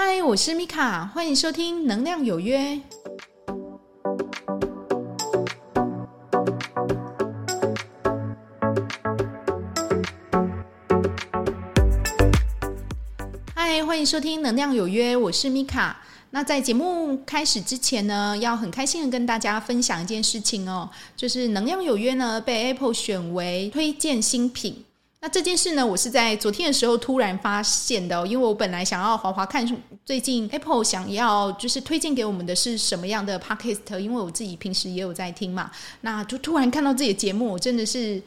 嗨，我是米卡，欢迎收听《能量有约》。嗨，欢迎收听《能量有约》，我是米卡。那在节目开始之前呢，要很开心的跟大家分享一件事情哦，就是《能量有约》呢被 Apple 选为推荐新品。这件事呢，我是在昨天的时候突然发现的，因为我本来想要滑滑看最近 Apple 想要就是推荐给我们的是什么样的 Podcast，因为我自己平时也有在听嘛，那就突然看到自己的节目，我真的是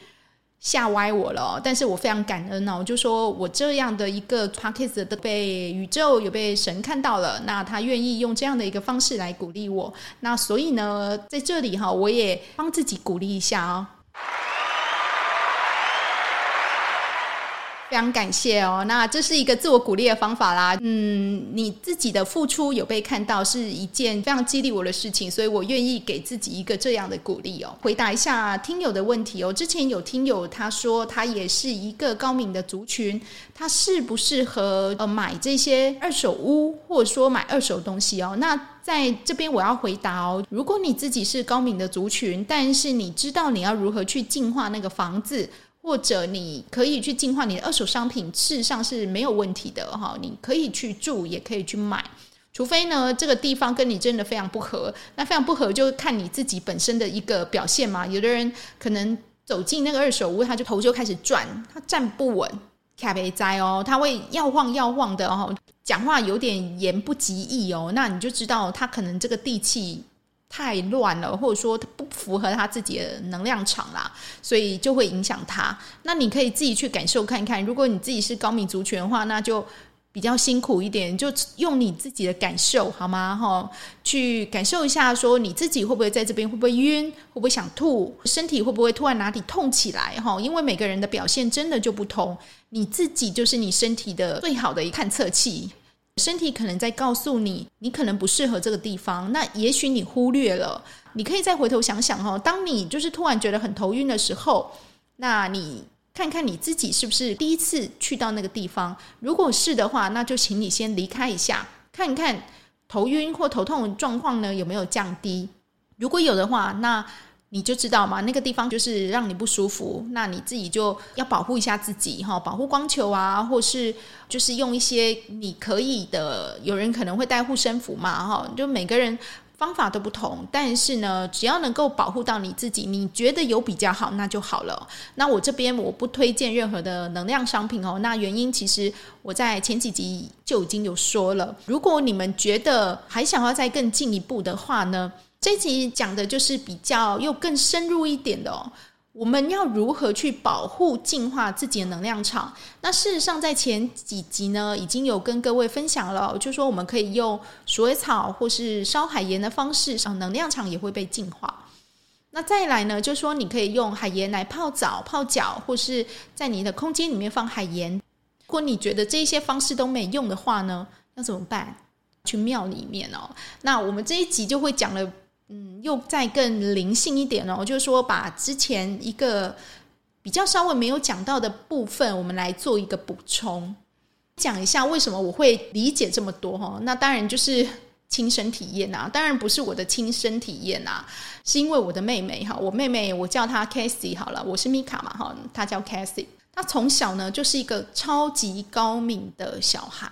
吓歪我了。但是我非常感恩哦，就说我这样的一个 Podcast 都被宇宙有被神看到了，那他愿意用这样的一个方式来鼓励我，那所以呢，在这里哈，我也帮自己鼓励一下哦。非常感谢哦，那这是一个自我鼓励的方法啦。嗯，你自己的付出有被看到，是一件非常激励我的事情，所以我愿意给自己一个这样的鼓励哦。回答一下听友的问题哦，之前有听友他说他也是一个高敏的族群，他适不适合呃买这些二手屋，或者说买二手东西哦？那在这边我要回答哦，如果你自己是高敏的族群，但是你知道你要如何去净化那个房子。或者你可以去净化你的二手商品，事实上是没有问题的哈。你可以去住，也可以去买，除非呢这个地方跟你真的非常不合。那非常不合，就看你自己本身的一个表现嘛。有的人可能走进那个二手屋，他就头就开始转，他站不稳，卡被栽哦，他会摇晃摇晃的哦，讲话有点言不及义哦。那你就知道他可能这个地气。太乱了，或者说不符合他自己的能量场啦，所以就会影响他。那你可以自己去感受看看。如果你自己是高敏族群的话，那就比较辛苦一点，就用你自己的感受好吗？哈，去感受一下，说你自己会不会在这边会不会晕，会不会想吐，身体会不会突然哪里痛起来？哈，因为每个人的表现真的就不同，你自己就是你身体的最好的一探测器。身体可能在告诉你，你可能不适合这个地方。那也许你忽略了，你可以再回头想想哦。当你就是突然觉得很头晕的时候，那你看看你自己是不是第一次去到那个地方？如果是的话，那就请你先离开一下，看看头晕或头痛的状况呢有没有降低。如果有的话，那你就知道嘛，那个地方就是让你不舒服，那你自己就要保护一下自己哈，保护光球啊，或是就是用一些你可以的，有人可能会带护身符嘛哈，就每个人方法都不同，但是呢，只要能够保护到你自己，你觉得有比较好，那就好了。那我这边我不推荐任何的能量商品哦，那原因其实我在前几集就已经有说了，如果你们觉得还想要再更进一步的话呢，这集讲的就是比较又更深入一点的哦。我们要如何去保护、净化自己的能量场？那事实上，在前几集呢，已经有跟各位分享了，就说我们可以用鼠尾草或是烧海盐的方式，让能量场也会被净化。那再来呢，就说你可以用海盐来泡澡、泡脚，或是在你的空间里面放海盐。如果你觉得这些方式都没用的话呢，那怎么办？去庙里面哦。那我们这一集就会讲了。嗯，又再更灵性一点哦，就是说把之前一个比较稍微没有讲到的部分，我们来做一个补充，讲一下为什么我会理解这么多哈。那当然就是亲身体验呐，当然不是我的亲身体验呐，是因为我的妹妹哈，我妹妹我叫她 Cassie 好了，我是米卡嘛哈，她叫 Cassie，她从小呢就是一个超级高敏的小孩，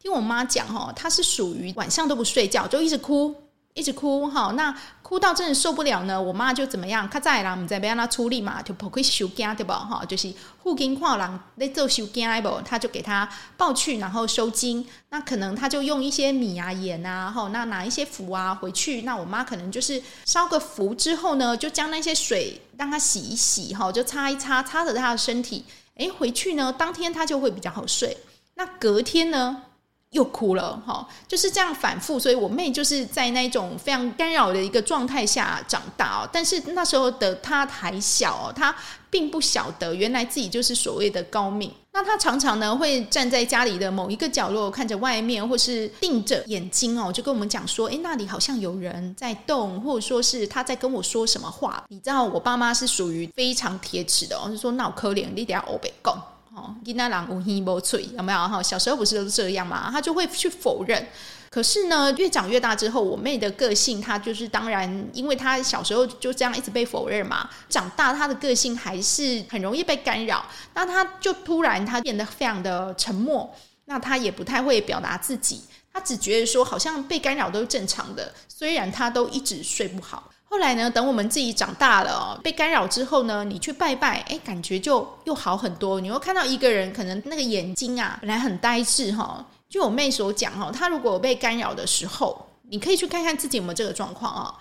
听我妈讲哈，她是属于晚上都不睡觉，就一直哭。一直哭哈，那哭到真的受不了呢，我妈就怎么样？她在啦，我们在让她处理嘛，就跑去收惊对不哈？就是附近看人在做收惊不，她就给她抱去，然后收惊。那可能她就用一些米啊、盐啊，哈，那拿一些符啊回去。那我妈可能就是烧个符之后呢，就将那些水让她洗一洗哈，就擦一擦，擦着她的身体。诶，回去呢，当天她就会比较好睡。那隔天呢？又哭了哈，就是这样反复，所以我妹就是在那种非常干扰的一个状态下长大哦。但是那时候的她还小，她并不晓得原来自己就是所谓的高敏。那她常常呢会站在家里的某一个角落，看着外面，或是定着眼睛哦，就跟我们讲说：“诶，那里好像有人在动，或者说是她在跟我说什么话。”你知道，我爸妈是属于非常铁齿的哦，就说：“那可怜，你等下欧北共。”哦，囡仔人有耳无嘴，有没有哈？小时候不是都是这样嘛？他就会去否认。可是呢，越长越大之后，我妹的个性，她就是当然，因为她小时候就这样一直被否认嘛，长大她的个性还是很容易被干扰。那她就突然她变得非常的沉默，那她也不太会表达自己，她只觉得说好像被干扰都是正常的。虽然她都一直睡不好。后来呢，等我们自己长大了，被干扰之后呢，你去拜拜，哎，感觉就又好很多。你会看到一个人，可能那个眼睛啊，本来很呆滞哈。就我妹所讲哈，她如果被干扰的时候，你可以去看看自己有没有这个状况啊。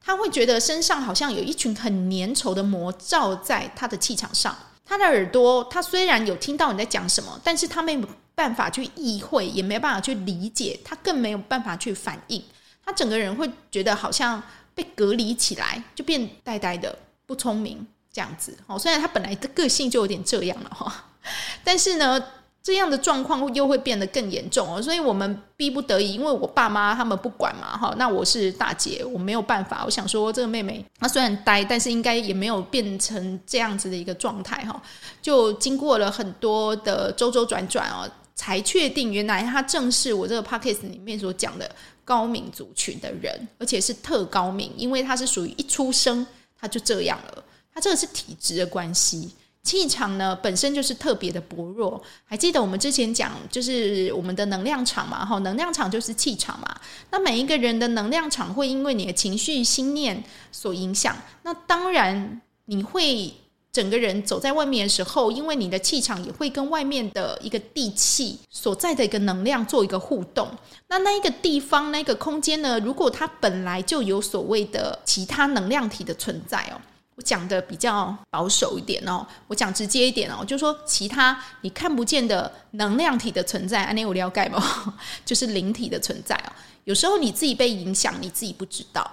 她会觉得身上好像有一群很粘稠的膜罩在她的气场上。她的耳朵，她虽然有听到你在讲什么，但是她没有办法去意会，也没办法去理解，她更没有办法去反应。她整个人会觉得好像被隔离起来，就变呆呆的，不聪明这样子。哦，虽然她本来的个性就有点这样了哈，但是呢。这样的状况又会变得更严重哦，所以我们逼不得已，因为我爸妈他们不管嘛，哈，那我是大姐，我没有办法。我想说，这个妹妹她虽然呆，但是应该也没有变成这样子的一个状态哈。就经过了很多的周周转转哦，才确定原来她正是我这个 podcast 里面所讲的高敏族群的人，而且是特高敏，因为他是属于一出生他就这样了，他这个是体质的关系。气场呢，本身就是特别的薄弱，还记得我们之前讲，就是我们的能量场嘛，哈，能量场就是气场嘛。那每一个人的能量场会因为你的情绪、心念所影响。那当然，你会整个人走在外面的时候，因为你的气场也会跟外面的一个地气所在的一个能量做一个互动。那那一个地方、那个空间呢，如果它本来就有所谓的其他能量体的存在哦。我讲的比较保守一点哦，我讲直接一点哦，就是说其他你看不见的能量体的存在，安妮有了解吗？就是灵体的存在哦。有时候你自己被影响，你自己不知道。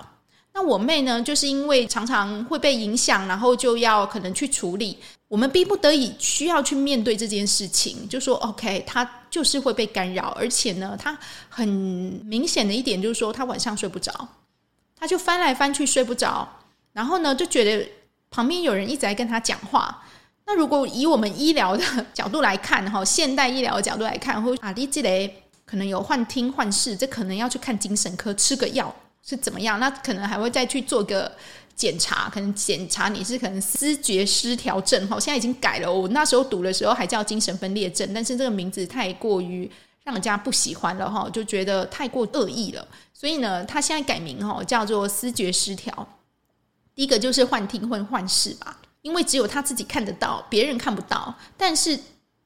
那我妹呢，就是因为常常会被影响，然后就要可能去处理。我们逼不得已需要去面对这件事情，就说 OK，她就是会被干扰，而且呢，她很明显的一点就是说，她晚上睡不着，她就翻来翻去睡不着。然后呢，就觉得旁边有人一直在跟他讲话。那如果以我们医疗的 角度来看，哈，现代医疗的角度来看，或啊，你这里可能有幻听幻视，这可能要去看精神科，吃个药是怎么样？那可能还会再去做个检查，可能检查你是可能思觉失调症，哈，现在已经改了。我那时候读的时候还叫精神分裂症，但是这个名字太过于让人家不喜欢了，哈，就觉得太过恶意了。所以呢，他现在改名，哈，叫做思觉失调。第一个就是幻听或幻视吧，因为只有他自己看得到，别人看不到，但是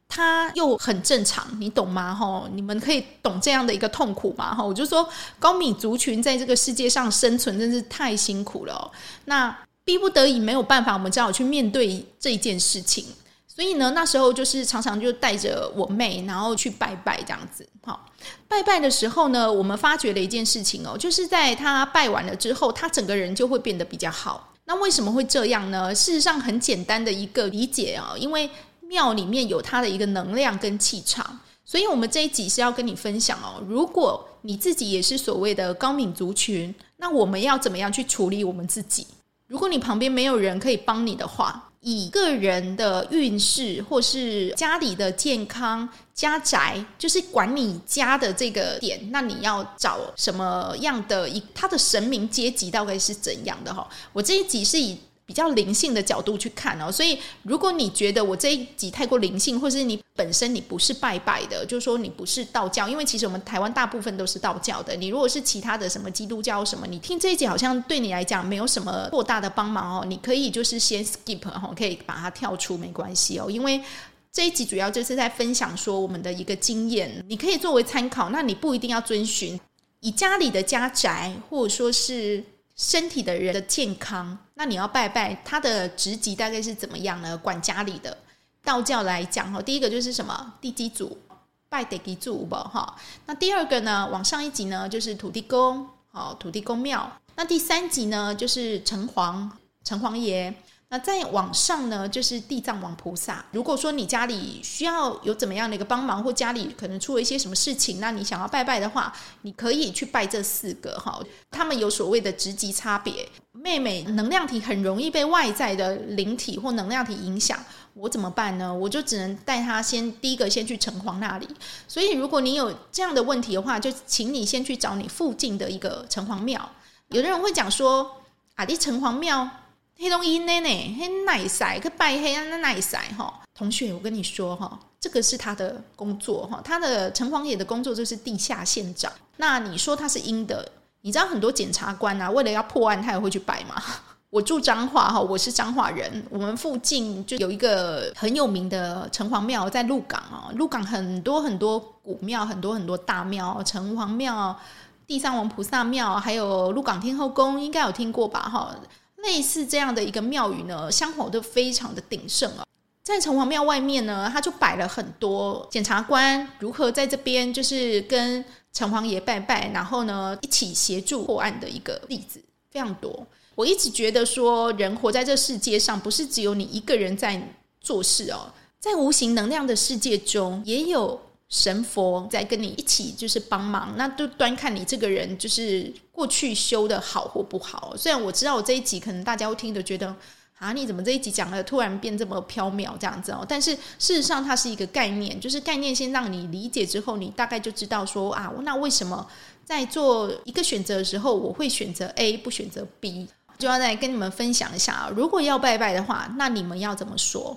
他又很正常，你懂吗？吼，你们可以懂这样的一个痛苦吗？吼，我就说高敏族群在这个世界上生存真是太辛苦了。那逼不得已没有办法，我们只好去面对这一件事情。所以呢，那时候就是常常就带着我妹，然后去拜拜这样子。好，拜拜的时候呢，我们发觉了一件事情哦，就是在她拜完了之后，她整个人就会变得比较好。那为什么会这样呢？事实上很简单的一个理解啊，因为庙里面有它的一个能量跟气场，所以我们这一集是要跟你分享哦。如果你自己也是所谓的高敏族群，那我们要怎么样去处理我们自己？如果你旁边没有人可以帮你的话，以个人的运势，或是家里的健康、家宅，就是管你家的这个点，那你要找什么样的一他的神明阶级大概是怎样的哈？我这一集是以。比较灵性的角度去看哦，所以如果你觉得我这一集太过灵性，或是你本身你不是拜拜的，就是说你不是道教，因为其实我们台湾大部分都是道教的。你如果是其他的什么基督教什么，你听这一集好像对你来讲没有什么过大的帮忙哦。你可以就是先 skip 哈，可以把它跳出没关系哦，因为这一集主要就是在分享说我们的一个经验，你可以作为参考，那你不一定要遵循以家里的家宅或者说是。身体的人的健康，那你要拜拜，他的职级大概是怎么样呢？管家里的道教来讲，哈，第一个就是什么地基主，拜地基主吧，哈。那第二个呢，往上一级呢，就是土地公，好，土地公庙。那第三级呢，就是城隍，城隍爷。那再往上呢，就是地藏王菩萨。如果说你家里需要有怎么样的一个帮忙，或家里可能出了一些什么事情，那你想要拜拜的话，你可以去拜这四个哈。他们有所谓的职级差别。妹妹能量体很容易被外在的灵体或能量体影响，我怎么办呢？我就只能带她先第一个先去城隍那里。所以如果你有这样的问题的话，就请你先去找你附近的一个城隍庙。有的人会讲说，啊，你城隍庙。黑东伊奶奶，黑奶塞，可拜黑那奶塞哈。同学，我跟你说哈，这个是他的工作哈，他的城隍爷的工作就是地下县长。那你说他是阴的，你知道很多检察官啊，为了要破案，他也会去拜吗？我住彰化哈，我是彰化人，我们附近就有一个很有名的城隍庙，在鹿港哦。鹿港很多很多古庙，很多很多大庙，城隍庙、地藏王菩萨庙，还有鹿港天后宫，应该有听过吧？哈。类似这样的一个庙宇呢，香火都非常的鼎盛啊。在城隍庙外面呢，他就摆了很多检察官如何在这边就是跟城隍爷拜拜，然后呢一起协助破案的一个例子非常多。我一直觉得说，人活在这世界上，不是只有你一个人在做事哦，在无形能量的世界中也有。神佛在跟你一起，就是帮忙，那就端看你这个人就是过去修的好或不好。虽然我知道我这一集可能大家会听的觉得啊，你怎么这一集讲的突然变这么飘渺这样子哦？但是事实上它是一个概念，就是概念先让你理解之后，你大概就知道说啊，那为什么在做一个选择的时候，我会选择 A 不选择 B？就要再跟你们分享一下啊，如果要拜拜的话，那你们要怎么说？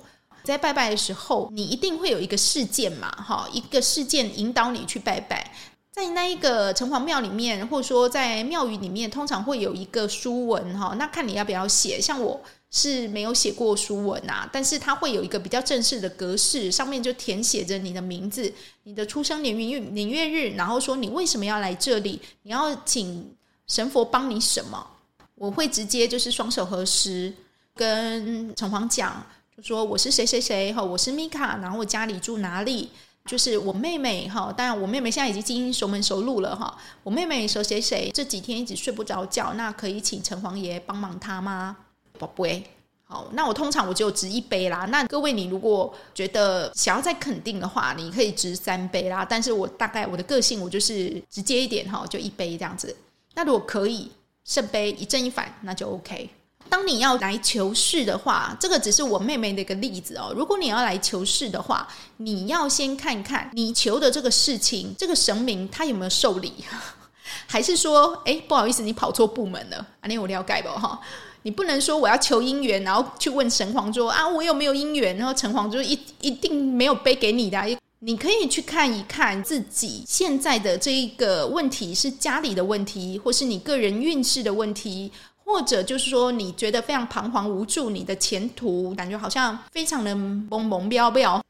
在拜拜的时候，你一定会有一个事件嘛，哈，一个事件引导你去拜拜。在那一个城隍庙里面，或者说在庙宇里面，通常会有一个书文，哈，那看你要不要写。像我是没有写过书文啊，但是它会有一个比较正式的格式，上面就填写着你的名字、你的出生年月年月日，然后说你为什么要来这里，你要请神佛帮你什么。我会直接就是双手合十，跟城隍讲。说我是谁谁谁哈，我是米卡，然后我家里住哪里？就是我妹妹哈，当然我妹妹现在已经经熟门熟路了哈。我妹妹说谁谁这几天一直睡不着觉，那可以请城隍爷帮忙她吗？宝贝，好，那我通常我就掷一杯啦。那各位你如果觉得想要再肯定的话，你可以值三杯啦。但是我大概我的个性我就是直接一点哈，就一杯这样子。那如果可以圣杯一正一反，那就 OK。当你要来求事的话，这个只是我妹妹的一个例子哦。如果你要来求事的话，你要先看看你求的这个事情，这个神明他有没有受理，还是说，哎，不好意思，你跑错部门了？啊，你有了解不哈？你不能说我要求姻缘，然后去问神皇说啊，我有没有姻缘？然后城隍就一一定没有背给你的。你可以去看一看自己现在的这一个问题是家里的问题，或是你个人运势的问题。或者就是说，你觉得非常彷徨无助，你的前途感觉好像非常的懵懵飙飙，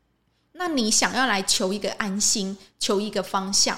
那你想要来求一个安心，求一个方向。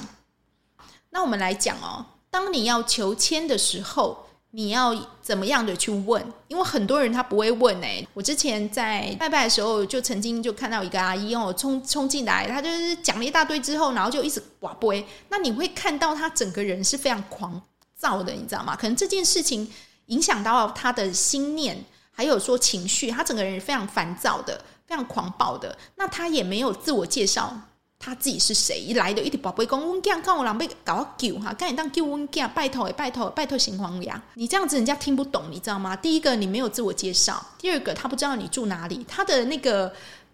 那我们来讲哦，当你要求签的时候，你要怎么样的去问？因为很多人他不会问哎。我之前在拜拜的时候，就曾经就看到一个阿姨哦，冲冲进来，她就是讲了一大堆之后，然后就一直跋杯。那你会看到她整个人是非常狂躁的，你知道吗？可能这件事情。影响到他的心念，还有说情绪，他整个人非常烦躁的，非常狂暴的。那他也没有自我介绍，他自己是谁？一来的一点宝贝公，温家看我狼狈搞救哈，赶紧当救温家，拜托拜托拜托城隍爷，你这样子人家听不懂，你知道吗？第一个你没有自我介绍，第二个他不知道你住哪里，他的那个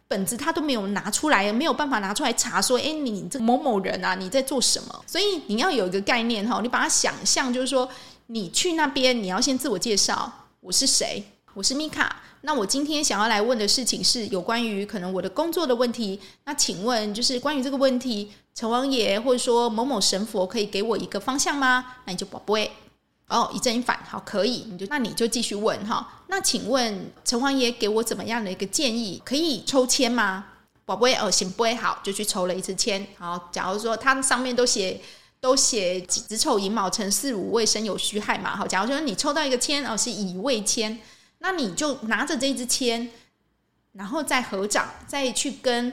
本子他都没有拿出来，没有办法拿出来查说，诶，你这某某人啊，你在做什么？所以你要有一个概念哈，你把它想象就是说。你去那边，你要先自我介绍，我是谁？我是米卡。那我今天想要来问的事情是有关于可能我的工作的问题。那请问，就是关于这个问题，城隍爷或者说某某神佛可以给我一个方向吗？那你就宝贝哦，一正一反，好，可以，你就那你就继续问哈。那请问城隍爷给我怎么样的一个建议？可以抽签吗？宝贝哦，行，不会好，就去抽了一次签。好，假如说它上面都写。都写子丑寅卯辰巳午未申酉戌亥嘛，好，假如说你抽到一个签哦，是乙未签，那你就拿着这支签，然后再合掌，再去跟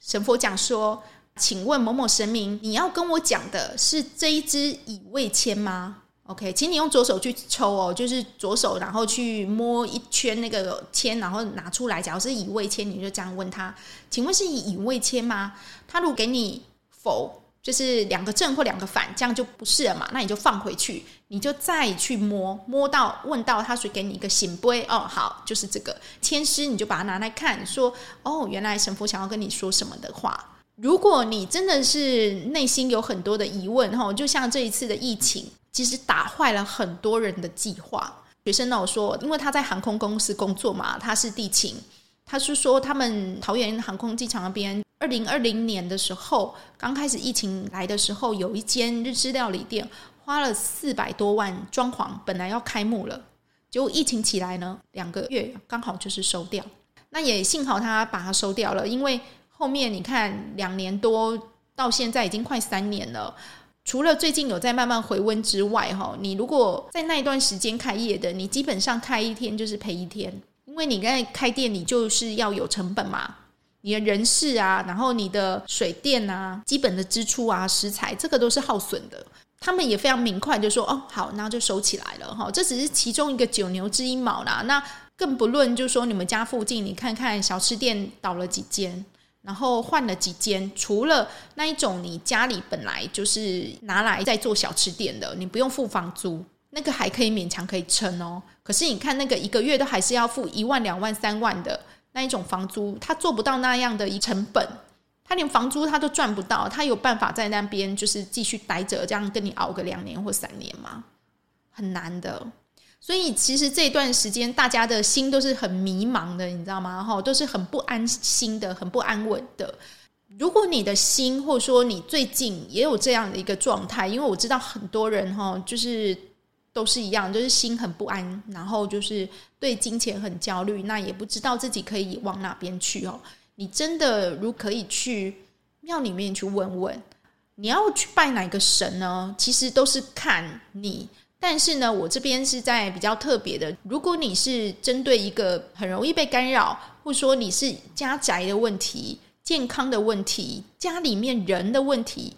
神佛讲说，请问某某神明，你要跟我讲的是这一支乙未签吗？OK，请你用左手去抽哦，就是左手，然后去摸一圈那个签，然后拿出来。假如是乙未签，你就这样问他：“请问是乙未签吗？”他如果给你否，就是两个正或两个反，这样就不是了嘛。那你就放回去，你就再去摸，摸到问到他，会给你一个圣杯哦，好，就是这个签诗，你就把它拿来看，说哦，原来神父想要跟你说什么的话。如果你真的是内心有很多的疑问哈，就像这一次的疫情。其实打坏了很多人的计划。学生呢，我说，因为他在航空公司工作嘛，他是地勤。他是说，他们桃园航空机场那边，二零二零年的时候，刚开始疫情来的时候，有一间日式料理店花了四百多万装潢，本来要开幕了，结果疫情起来呢，两个月刚好就是收掉。那也幸好他把它收掉了，因为后面你看两年多到现在已经快三年了。除了最近有在慢慢回温之外，哈，你如果在那一段时间开业的，你基本上开一天就是赔一天，因为你在开店，你就是要有成本嘛，你的人事啊，然后你的水电啊，基本的支出啊，食材这个都是耗损的。他们也非常明快，就说哦，好，那就收起来了，哈，这只是其中一个九牛之一毛啦，那更不论就是说你们家附近，你看看小吃店倒了几间。然后换了几间，除了那一种你家里本来就是拿来在做小吃店的，你不用付房租，那个还可以勉强可以撑哦。可是你看那个一个月都还是要付一万、两万、三万的那一种房租，他做不到那样的一成本，他连房租他都赚不到，他有办法在那边就是继续待着，这样跟你熬个两年或三年吗？很难的。所以其实这段时间，大家的心都是很迷茫的，你知道吗？哈，都是很不安心的，很不安稳的。如果你的心，或者说你最近也有这样的一个状态，因为我知道很多人哈，就是都是一样，就是心很不安，然后就是对金钱很焦虑，那也不知道自己可以往哪边去哦。你真的如可以去庙里面去问问，你要去拜哪个神呢？其实都是看你。但是呢，我这边是在比较特别的。如果你是针对一个很容易被干扰，或者说你是家宅的问题、健康的问题、家里面人的问题，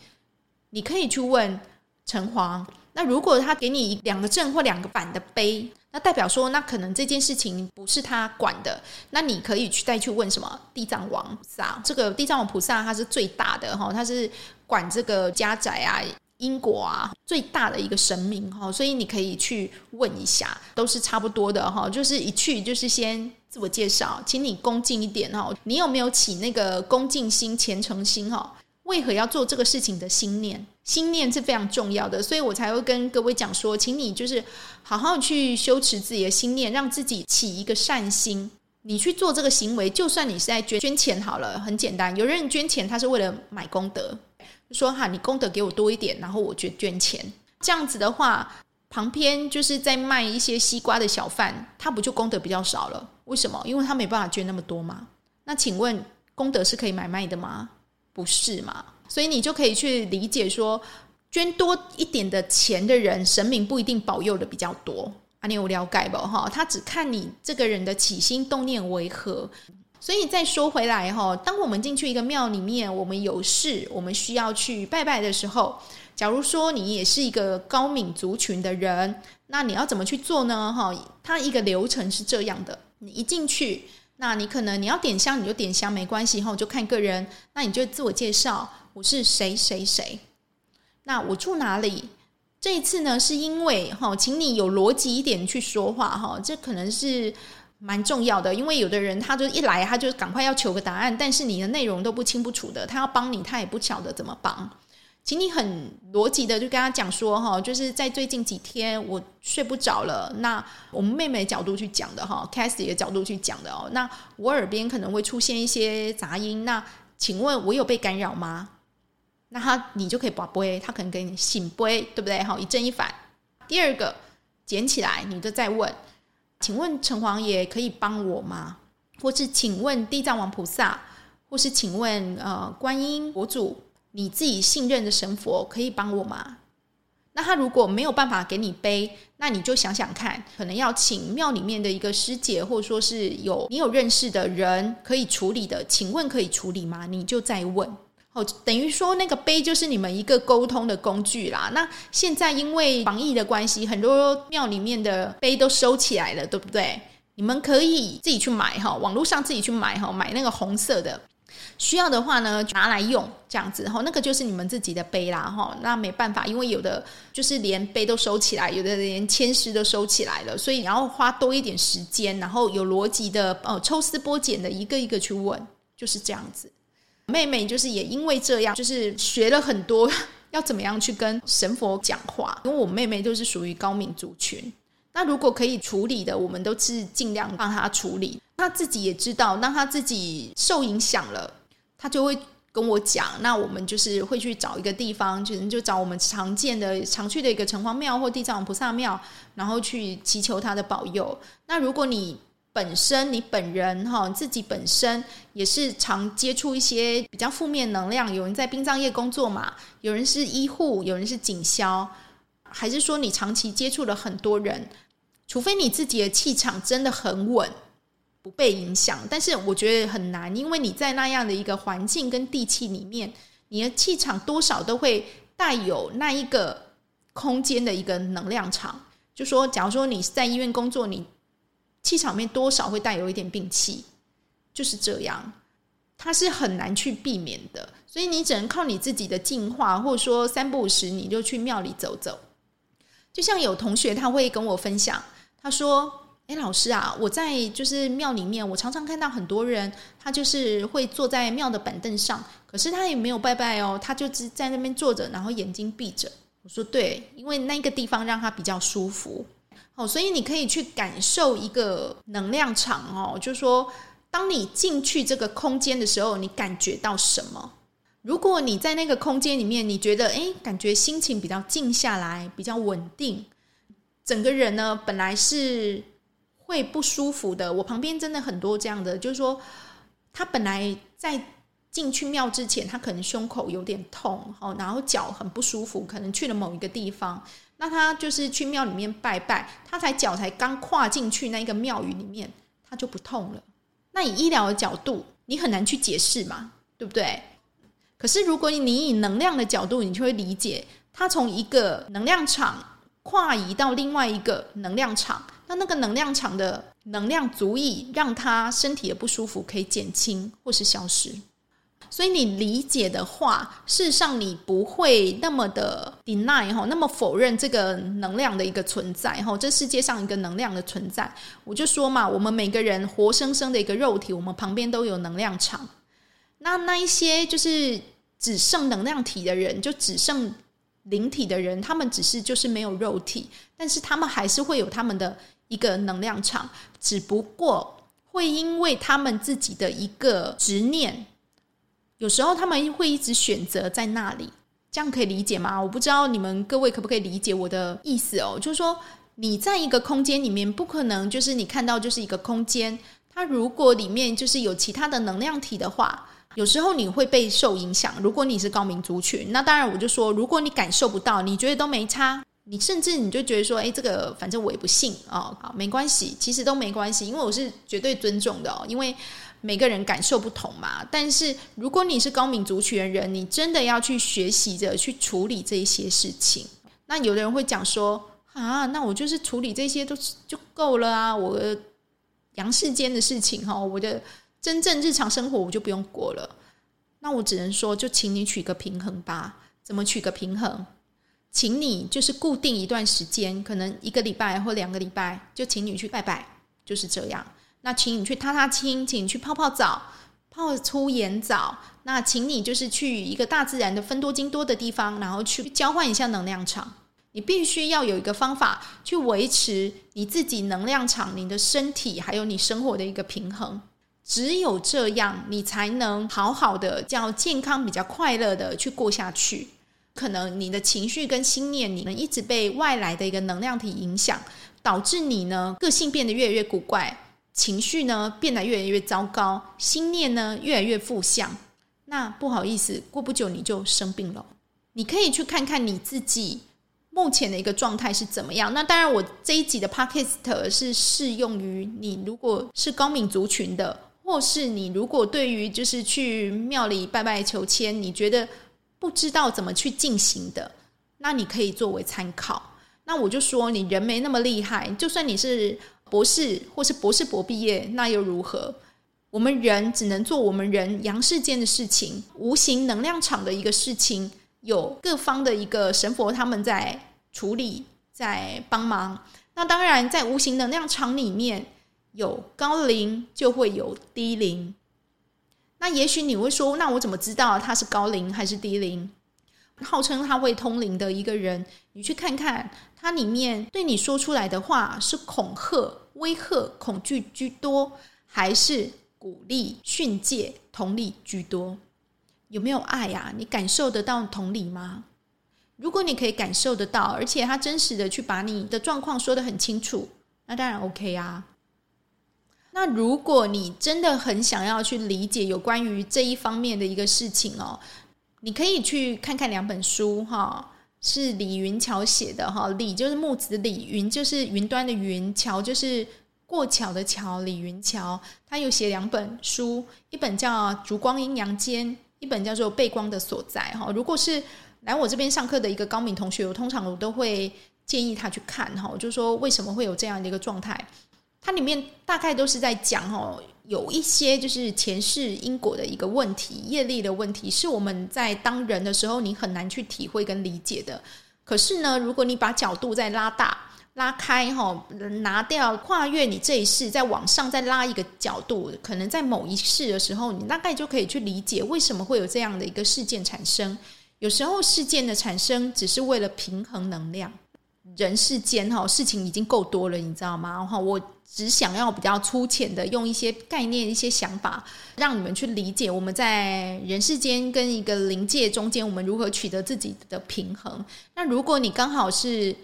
你可以去问城隍。那如果他给你两个正或两个反的杯，那代表说那可能这件事情不是他管的。那你可以去再去问什么地藏王菩萨。这个地藏王菩萨他是最大的哈，他是管这个家宅啊。因果啊，最大的一个神明哈，所以你可以去问一下，都是差不多的哈。就是一去就是先自我介绍，请你恭敬一点哈。你有没有起那个恭敬心、虔诚心哈？为何要做这个事情的心念？心念是非常重要的，所以我才会跟各位讲说，请你就是好好去修持自己的心念，让自己起一个善心。你去做这个行为，就算你是在捐捐钱好了，很简单。有人捐钱，他是为了买功德。说哈，你功德给我多一点，然后我捐捐钱。这样子的话，旁边就是在卖一些西瓜的小贩，他不就功德比较少了？为什么？因为他没办法捐那么多嘛。那请问，功德是可以买卖的吗？不是嘛？所以你就可以去理解说，捐多一点的钱的人，神明不一定保佑的比较多。啊，你有了解不？哈，他只看你这个人的起心动念为何。所以再说回来哈，当我们进去一个庙里面，我们有事，我们需要去拜拜的时候，假如说你也是一个高敏族群的人，那你要怎么去做呢？哈，它一个流程是这样的：你一进去，那你可能你要点香，你就点香，没关系哈，就看个人。那你就自我介绍，我是谁谁谁，那我住哪里？这一次呢，是因为哈，请你有逻辑一点去说话哈，这可能是。蛮重要的，因为有的人他就一来他就赶快要求个答案，但是你的内容都不清不楚的，他要帮你他也不晓得怎么帮，请你很逻辑的就跟他讲说哈，就是在最近几天我睡不着了，那我们妹妹角度去讲的哈，Cassie 的角度去讲的哦，那我耳边可能会出现一些杂音，那请问我有被干扰吗？那他你就可以把杯，他可能给你醒杯，对不对？好，一正一反。第二个捡起来，你就再问。请问城隍爷可以帮我吗？或是请问地藏王菩萨，或是请问呃观音佛祖，你自己信任的神佛可以帮我吗？那他如果没有办法给你背，那你就想想看，可能要请庙里面的一个师姐，或者说是有你有认识的人可以处理的，请问可以处理吗？你就再问。哦，等于说那个碑就是你们一个沟通的工具啦。那现在因为防疫的关系，很多庙里面的碑都收起来了，对不对？你们可以自己去买哈，网络上自己去买哈，买那个红色的。需要的话呢，拿来用这样子哈，那个就是你们自己的杯啦哈。那没办法，因为有的就是连杯都收起来，有的连签诗都收起来了，所以你要花多一点时间，然后有逻辑的哦，抽丝剥茧的一个一个去问，就是这样子。妹妹就是也因为这样，就是学了很多 要怎么样去跟神佛讲话。因为我妹妹都是属于高敏族群，那如果可以处理的，我们都是尽量帮她处理。她自己也知道，当她自己受影响了，他就会跟我讲。那我们就是会去找一个地方，就就找我们常见的、常去的一个城隍庙或地藏王菩萨庙，然后去祈求他的保佑。那如果你本身你本人哈，自己本身也是常接触一些比较负面能量，有人在殡葬业工作嘛，有人是医护，有人是警消，还是说你长期接触了很多人，除非你自己的气场真的很稳，不被影响，但是我觉得很难，因为你在那样的一个环境跟地气里面，你的气场多少都会带有那一个空间的一个能量场。就说，假如说你在医院工作，你。气场面多少会带有一点病气，就是这样，它是很难去避免的，所以你只能靠你自己的净化，或者说三不五时你就去庙里走走。就像有同学他会跟我分享，他说：“诶，老师啊，我在就是庙里面，我常常看到很多人，他就是会坐在庙的板凳上，可是他也没有拜拜哦，他就只在那边坐着，然后眼睛闭着。”我说：“对，因为那个地方让他比较舒服。”哦，所以你可以去感受一个能量场哦，就是说，当你进去这个空间的时候，你感觉到什么？如果你在那个空间里面，你觉得诶，感觉心情比较静下来，比较稳定，整个人呢本来是会不舒服的。我旁边真的很多这样的，就是说，他本来在进去庙之前，他可能胸口有点痛，哦，然后脚很不舒服，可能去了某一个地方。那他就是去庙里面拜拜，他才脚才刚跨进去那个庙宇里面，他就不痛了。那以医疗的角度，你很难去解释嘛，对不对？可是如果你以能量的角度，你就会理解，他从一个能量场跨移到另外一个能量场，那那个能量场的能量足以让他身体的不舒服可以减轻或是消失。所以你理解的话，事实上你不会那么的 deny 哈，那么否认这个能量的一个存在哈，这世界上一个能量的存在。我就说嘛，我们每个人活生生的一个肉体，我们旁边都有能量场。那那一些就是只剩能量体的人，就只剩灵体的人，他们只是就是没有肉体，但是他们还是会有他们的一个能量场，只不过会因为他们自己的一个执念。有时候他们会一直选择在那里，这样可以理解吗？我不知道你们各位可不可以理解我的意思哦。就是说你在一个空间里面，不可能就是你看到就是一个空间，它如果里面就是有其他的能量体的话，有时候你会被受影响。如果你是高敏族群，那当然我就说，如果你感受不到，你觉得都没差，你甚至你就觉得说，诶，这个反正我也不信哦，好，没关系，其实都没关系，因为我是绝对尊重的哦，因为。每个人感受不同嘛，但是如果你是高敏族群的人，你真的要去学习着去处理这些事情。那有的人会讲说啊，那我就是处理这些都就够了啊，我的阳世间的事情哈，我的真正日常生活我就不用过了。那我只能说，就请你取个平衡吧。怎么取个平衡？请你就是固定一段时间，可能一个礼拜或两个礼拜，就请你去拜拜，就是这样。那请你去踏踏青，请你去泡泡澡，泡粗盐澡。那请你就是去一个大自然的芬多精多的地方，然后去交换一下能量场。你必须要有一个方法去维持你自己能量场、你的身体还有你生活的一个平衡。只有这样，你才能好好的、叫健康、比较快乐的去过下去。可能你的情绪跟心念，你能一直被外来的一个能量体影响，导致你呢个性变得越来越古怪。情绪呢变得越来越糟糕，心念呢越来越负向。那不好意思，过不久你就生病了。你可以去看看你自己目前的一个状态是怎么样。那当然，我这一集的 podcast 是适用于你，如果是高敏族群的，或是你如果对于就是去庙里拜拜求签，你觉得不知道怎么去进行的，那你可以作为参考。那我就说，你人没那么厉害，就算你是博士或是博士博毕业，那又如何？我们人只能做我们人阳世间的事情，无形能量场的一个事情，有各方的一个神佛他们在处理，在帮忙。那当然，在无形能量场里面有高灵，就会有低灵。那也许你会说，那我怎么知道他是高灵还是低灵？号称他会通灵的一个人，你去看看他里面对你说出来的话是恐吓、威吓、恐惧居多，还是鼓励、训诫、同理居多？有没有爱呀？你感受得到同理吗？如果你可以感受得到，而且他真实的去把你的状况说得很清楚，那当然 OK 啊。那如果你真的很想要去理解有关于这一方面的一个事情哦。你可以去看看两本书哈，是李云桥写的哈。李就是木子李，云就是云端的云，桥就是过桥的桥。李云桥他有写两本书，一本叫《烛光阴阳间》，一本叫做《背光的所在》哈。如果是来我这边上课的一个高敏同学，我通常我都会建议他去看哈，就说为什么会有这样的一个状态。它里面大概都是在讲哦。有一些就是前世因果的一个问题，业力的问题，是我们在当人的时候你很难去体会跟理解的。可是呢，如果你把角度再拉大、拉开，哈，拿掉、跨越你这一世，再往上再拉一个角度，可能在某一世的时候，你大概就可以去理解为什么会有这样的一个事件产生。有时候事件的产生只是为了平衡能量。人世间哈事情已经够多了，你知道吗？哈，我只想要比较粗浅的用一些概念、一些想法，让你们去理解我们在人世间跟一个灵界中间，我们如何取得自己的平衡。那如果你刚好是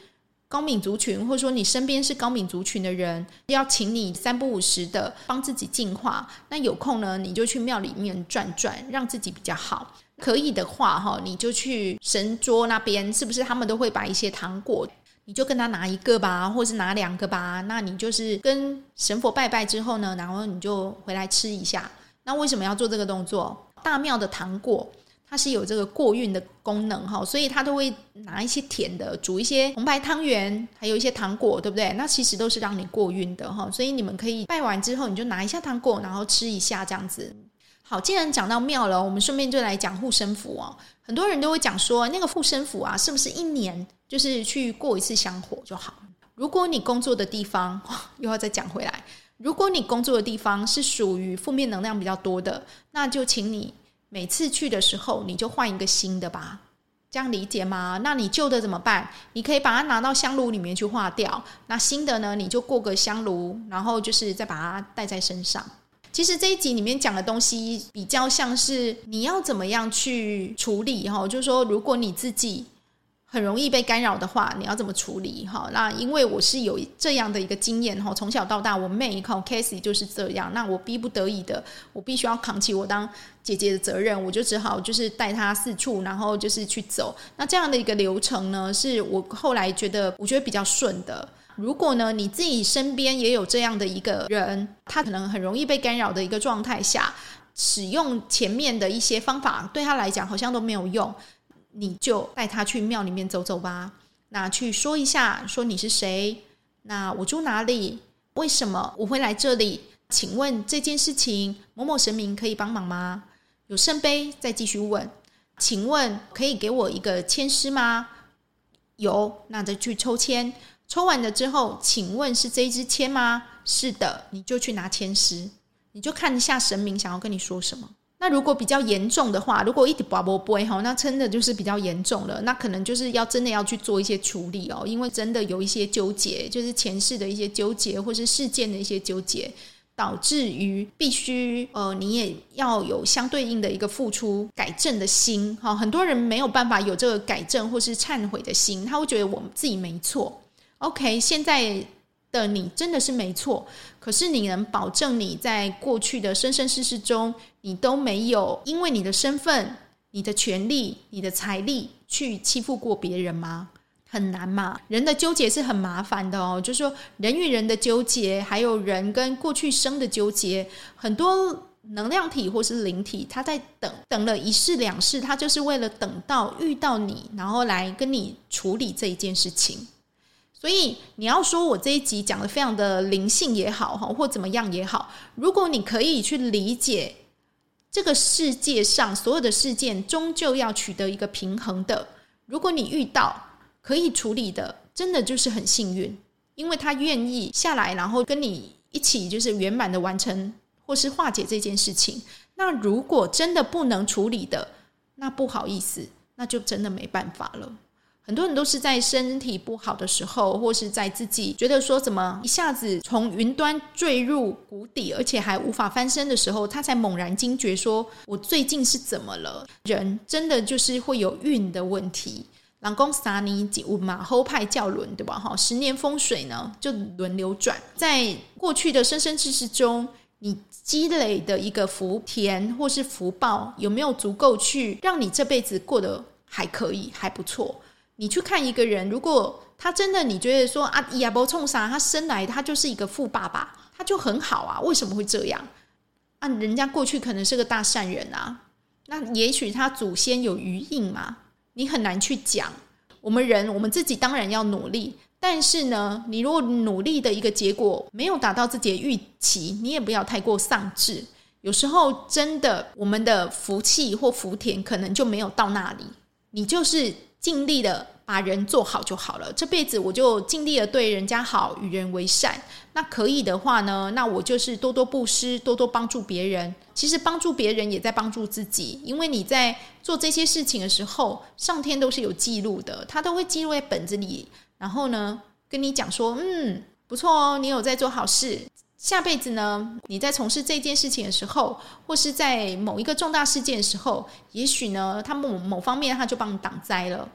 高敏族群，或者说你身边是高敏族群的人，要请你三不五时的帮自己净化。那有空呢，你就去庙里面转转，让自己比较好。可以的话，哈，你就去神桌那边，是不是他们都会把一些糖果？你就跟他拿一个吧，或是拿两个吧。那你就是跟神佛拜拜之后呢，然后你就回来吃一下。那为什么要做这个动作？大庙的糖果它是有这个过运的功能哈，所以它都会拿一些甜的，煮一些红白汤圆，还有一些糖果，对不对？那其实都是让你过运的哈。所以你们可以拜完之后，你就拿一下糖果，然后吃一下这样子。好，既然讲到庙了，我们顺便就来讲护身符哦。很多人都会讲说，那个护身符啊，是不是一年？就是去过一次香火就好。如果你工作的地方，又要再讲回来，如果你工作的地方是属于负面能量比较多的，那就请你每次去的时候，你就换一个新的吧。这样理解吗？那你旧的怎么办？你可以把它拿到香炉里面去化掉。那新的呢？你就过个香炉，然后就是再把它带在身上。其实这一集里面讲的东西比较像是你要怎么样去处理哈，就是说如果你自己。很容易被干扰的话，你要怎么处理？哈，那因为我是有这样的一个经验哈，从小到大，我妹靠 Casey 就是这样。那我逼不得已的，我必须要扛起我当姐姐的责任，我就只好就是带她四处，然后就是去走。那这样的一个流程呢，是我后来觉得我觉得比较顺的。如果呢，你自己身边也有这样的一个人，他可能很容易被干扰的一个状态下，使用前面的一些方法，对他来讲好像都没有用。你就带他去庙里面走走吧，那去说一下，说你是谁，那我住哪里，为什么我会来这里？请问这件事情某某神明可以帮忙吗？有圣杯，再继续问，请问可以给我一个签诗吗？有，那再去抽签，抽完了之后，请问是这一支签吗？是的，你就去拿签诗，你就看一下神明想要跟你说什么。那如果比较严重的话，如果一直拔不会哈，那真的就是比较严重了。那可能就是要真的要去做一些处理哦，因为真的有一些纠结，就是前世的一些纠结，或是事件的一些纠结，导致于必须呃，你也要有相对应的一个付出改正的心哈。很多人没有办法有这个改正或是忏悔的心，他会觉得我们自己没错。OK，现在的你真的是没错。可是你能保证你在过去的生生世世中，你都没有因为你的身份、你的权利、你的财力去欺负过别人吗？很难嘛。人的纠结是很麻烦的哦，就是说人与人的纠结，还有人跟过去生的纠结，很多能量体或是灵体，他在等等了一世两世，他就是为了等到遇到你，然后来跟你处理这一件事情。所以你要说我这一集讲的非常的灵性也好，哈，或怎么样也好，如果你可以去理解这个世界上所有的事件，终究要取得一个平衡的。如果你遇到可以处理的，真的就是很幸运，因为他愿意下来，然后跟你一起就是圆满的完成或是化解这件事情。那如果真的不能处理的，那不好意思，那就真的没办法了。很多人都是在身体不好的时候，或是在自己觉得说怎么一下子从云端坠入谷底，而且还无法翻身的时候，他才猛然惊觉说：“我最近是怎么了？”人真的就是会有运的问题。老公撒尼吉乌马后派教轮对吧？哈，十年风水呢就轮流转，在过去的生生世世中，你积累的一个福田或是福报，有没有足够去让你这辈子过得还可以，还不错？你去看一个人，如果他真的你觉得说啊，亚伯冲啥，他生来他就是一个富爸爸，他就很好啊，为什么会这样？啊，人家过去可能是个大善人啊，那也许他祖先有余荫嘛，你很难去讲。我们人，我们自己当然要努力，但是呢，你如果努力的一个结果没有达到自己的预期，你也不要太过丧志。有时候真的，我们的福气或福田可能就没有到那里，你就是。尽力的把人做好就好了。这辈子我就尽力的对人家好，与人为善。那可以的话呢，那我就是多多布施，多多帮助别人。其实帮助别人也在帮助自己，因为你在做这些事情的时候，上天都是有记录的，他都会记录在本子里，然后呢跟你讲说，嗯，不错哦，你有在做好事。下辈子呢，你在从事这件事情的时候，或是在某一个重大事件的时候，也许呢，他某某方面他就帮你挡灾了。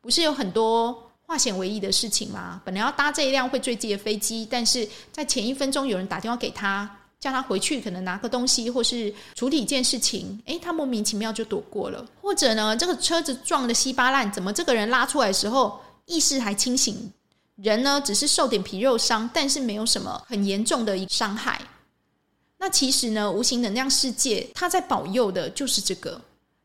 不是有很多化险为夷的事情吗？本来要搭这一辆会坠机的飞机，但是在前一分钟有人打电话给他，叫他回去，可能拿个东西或是处理一件事情，诶，他莫名其妙就躲过了。或者呢，这个车子撞得稀巴烂，怎么这个人拉出来的时候意识还清醒？人呢，只是受点皮肉伤，但是没有什么很严重的伤害。那其实呢，无形能量世界，它在保佑的就是这个。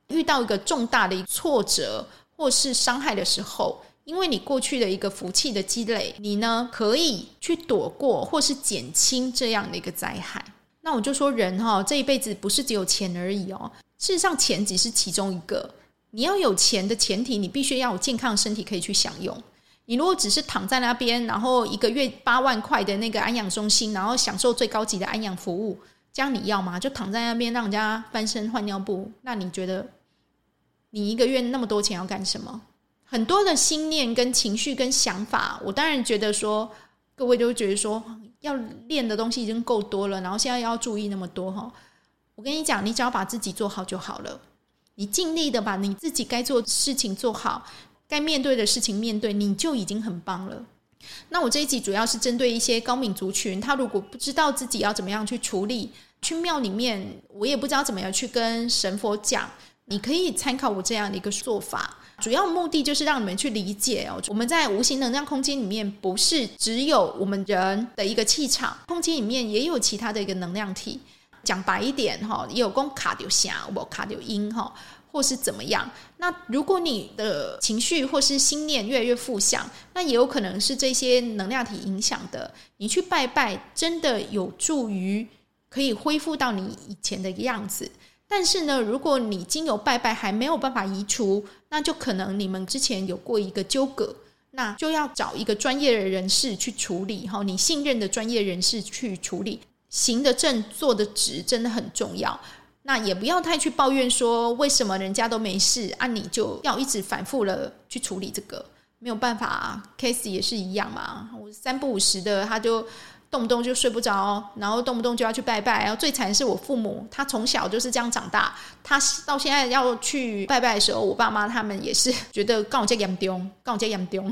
遇到一个重大的一个挫折或是伤害的时候，因为你过去的一个福气的积累，你呢可以去躲过或是减轻这样的一个灾害。那我就说，人哈这一辈子不是只有钱而已哦。事实上，钱只是其中一个。你要有钱的前提，你必须要有健康的身体可以去享用。你如果只是躺在那边，然后一个月八万块的那个安养中心，然后享受最高级的安养服务，这样你要吗？就躺在那边让人家翻身换尿布，那你觉得你一个月那么多钱要干什么？很多的心念跟情绪跟想法，我当然觉得说，各位都觉得说要练的东西已经够多了，然后现在要注意那么多哈。我跟你讲，你只要把自己做好就好了，你尽力的把你自己该做事情做好。该面对的事情面对，你就已经很棒了。那我这一集主要是针对一些高敏族群，他如果不知道自己要怎么样去处理，去庙里面，我也不知道怎么样去跟神佛讲。你可以参考我这样的一个做法，主要目的就是让你们去理解哦，我们在无形能量空间里面，不是只有我们人的一个气场，空间里面也有其他的一个能量体。讲白一点哈，也有公卡丢霞，我卡丢阴哈。或是怎么样？那如果你的情绪或是心念越来越负向，那也有可能是这些能量体影响的。你去拜拜，真的有助于可以恢复到你以前的样子。但是呢，如果你经由拜拜还没有办法移除，那就可能你们之前有过一个纠葛，那就要找一个专业的人士去处理。哈，你信任的专业人士去处理，行得正，坐得直，真的很重要。那也不要太去抱怨说，为什么人家都没事啊，你就要一直反复了去处理这个，没有办法啊。Case 也是一样嘛，我三不五时的，他就动不动就睡不着，然后动不动就要去拜拜。然后最惨的是我父母，他从小就是这样长大，他到现在要去拜拜的时候，我爸妈他们也是觉得告我这严丢，告我这严丢，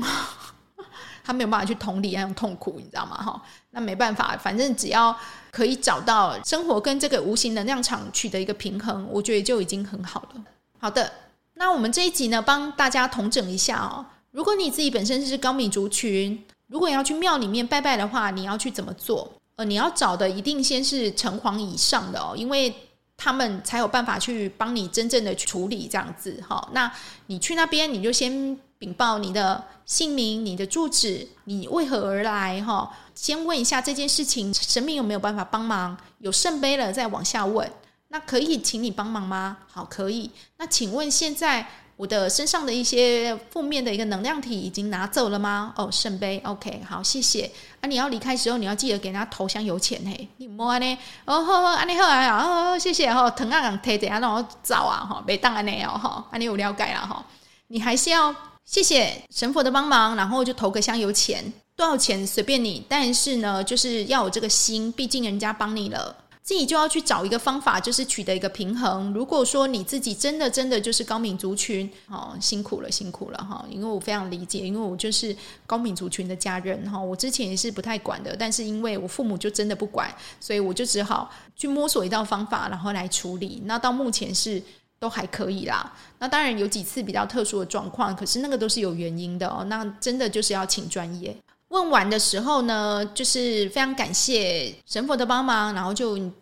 他没有办法去同理那种痛苦，你知道吗？哈，那没办法，反正只要。可以找到生活跟这个无形能量场取得一个平衡，我觉得就已经很好了。好的，那我们这一集呢，帮大家统整一下哦。如果你自己本身是高敏族群，如果要去庙里面拜拜的话，你要去怎么做？呃，你要找的一定先是城隍以上的哦，因为他们才有办法去帮你真正的处理这样子哈、那你去那边，你就先禀报你的姓名、你的住址，你为何而来哈、先问一下这件事情，神明有没有办法帮忙？有圣杯了，再往下问。那可以请你帮忙吗？好，可以。那请问现在我的身上的一些负面的一个能量体已经拿走了吗？哦，圣杯，OK，好，谢谢。啊，你要离开时候，你要记得给人家投箱油钱嘿。你摸安呢？哦好，安尼好啊，哦，谢谢哈。疼啊，让贴着啊，让我找啊哈，别当安尼哦哈，安尼有了解了哈。你还是要谢谢神佛的帮忙，然后就投个香油钱，多少钱随便你，但是呢，就是要有这个心，毕竟人家帮你了。自己就要去找一个方法，就是取得一个平衡。如果说你自己真的真的就是高敏族群，哦，辛苦了，辛苦了哈！因为我非常理解，因为我就是高敏族群的家人哈。我之前也是不太管的，但是因为我父母就真的不管，所以我就只好去摸索一道方法，然后来处理。那到目前是都还可以啦。那当然有几次比较特殊的状况，可是那个都是有原因的哦。那真的就是要请专业。问完的时候呢，就是非常感谢神佛的帮忙，然后就你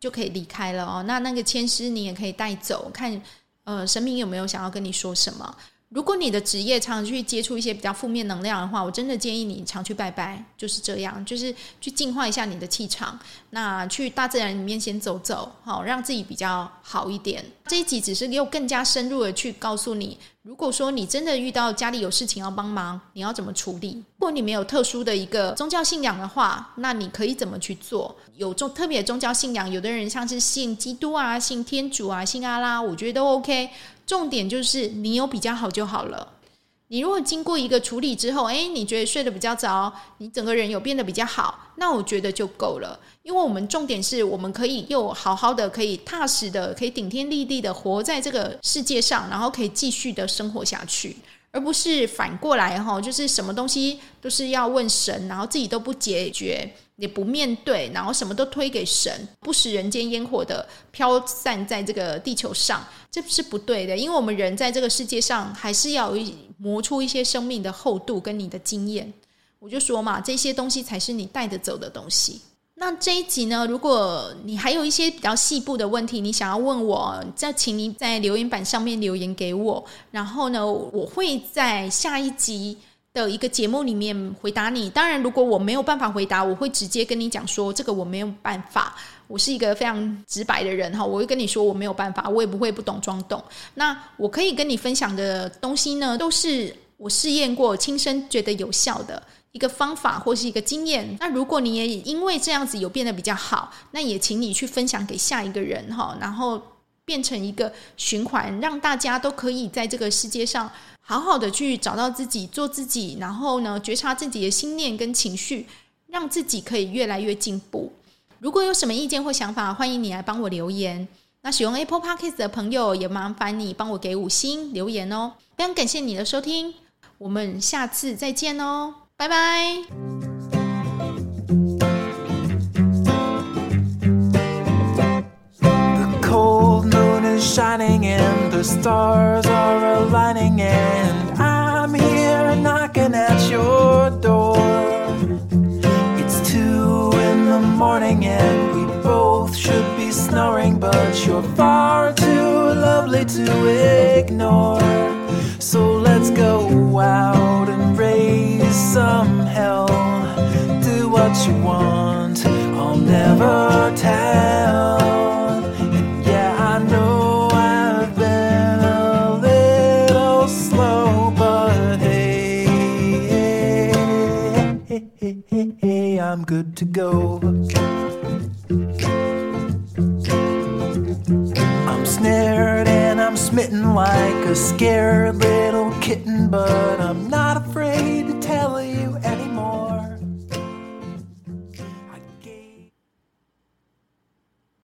就可以离开了哦。那那个签师你也可以带走，看呃神明有没有想要跟你说什么。如果你的职业常去接触一些比较负面能量的话，我真的建议你常去拜拜，就是这样，就是去净化一下你的气场。那去大自然里面先走走，好，让自己比较好一点。这一集只是又更加深入的去告诉你，如果说你真的遇到家里有事情要帮忙，你要怎么处理？如果你没有特殊的一个宗教信仰的话，那你可以怎么去做？有种特别宗教信仰，有的人像是信基督啊、信天主啊、信阿拉，我觉得都 OK。重点就是你有比较好就好了。你如果经过一个处理之后，诶，你觉得睡得比较早，你整个人有变得比较好，那我觉得就够了。因为我们重点是我们可以又好好的，可以踏实的，可以顶天立地的活在这个世界上，然后可以继续的生活下去。而不是反过来哈，就是什么东西都是要问神，然后自己都不解决，也不面对，然后什么都推给神，不食人间烟火的飘散在这个地球上，这是不对的。因为我们人在这个世界上，还是要磨出一些生命的厚度跟你的经验。我就说嘛，这些东西才是你带得走的东西。那这一集呢，如果你还有一些比较细部的问题，你想要问我，再请你在留言板上面留言给我，然后呢，我会在下一集的一个节目里面回答你。当然，如果我没有办法回答，我会直接跟你讲说，这个我没有办法。我是一个非常直白的人哈，我会跟你说我没有办法，我也不会不懂装懂。那我可以跟你分享的东西呢，都是我试验过、亲身觉得有效的。一个方法或是一个经验，那如果你也因为这样子有变得比较好，那也请你去分享给下一个人哈，然后变成一个循环，让大家都可以在这个世界上好好的去找到自己，做自己，然后呢，觉察自己的心念跟情绪，让自己可以越来越进步。如果有什么意见或想法，欢迎你来帮我留言。那使用 Apple Podcast 的朋友，也麻烦你帮我给五星留言哦。非常感谢你的收听，我们下次再见哦。拜拜。The cold moon is shining and the stars are aligning and I'm here knocking at your door. It's two in the morning and we both should be snoring, but you're far too lovely to ignore. So let's go out some hell. Do what you want, I'll never tell. And yeah, I know I've been a little slow, but hey, hey, hey, hey, I'm good to go. I'm snared and I'm smitten like a scared little kitten, but I'm not afraid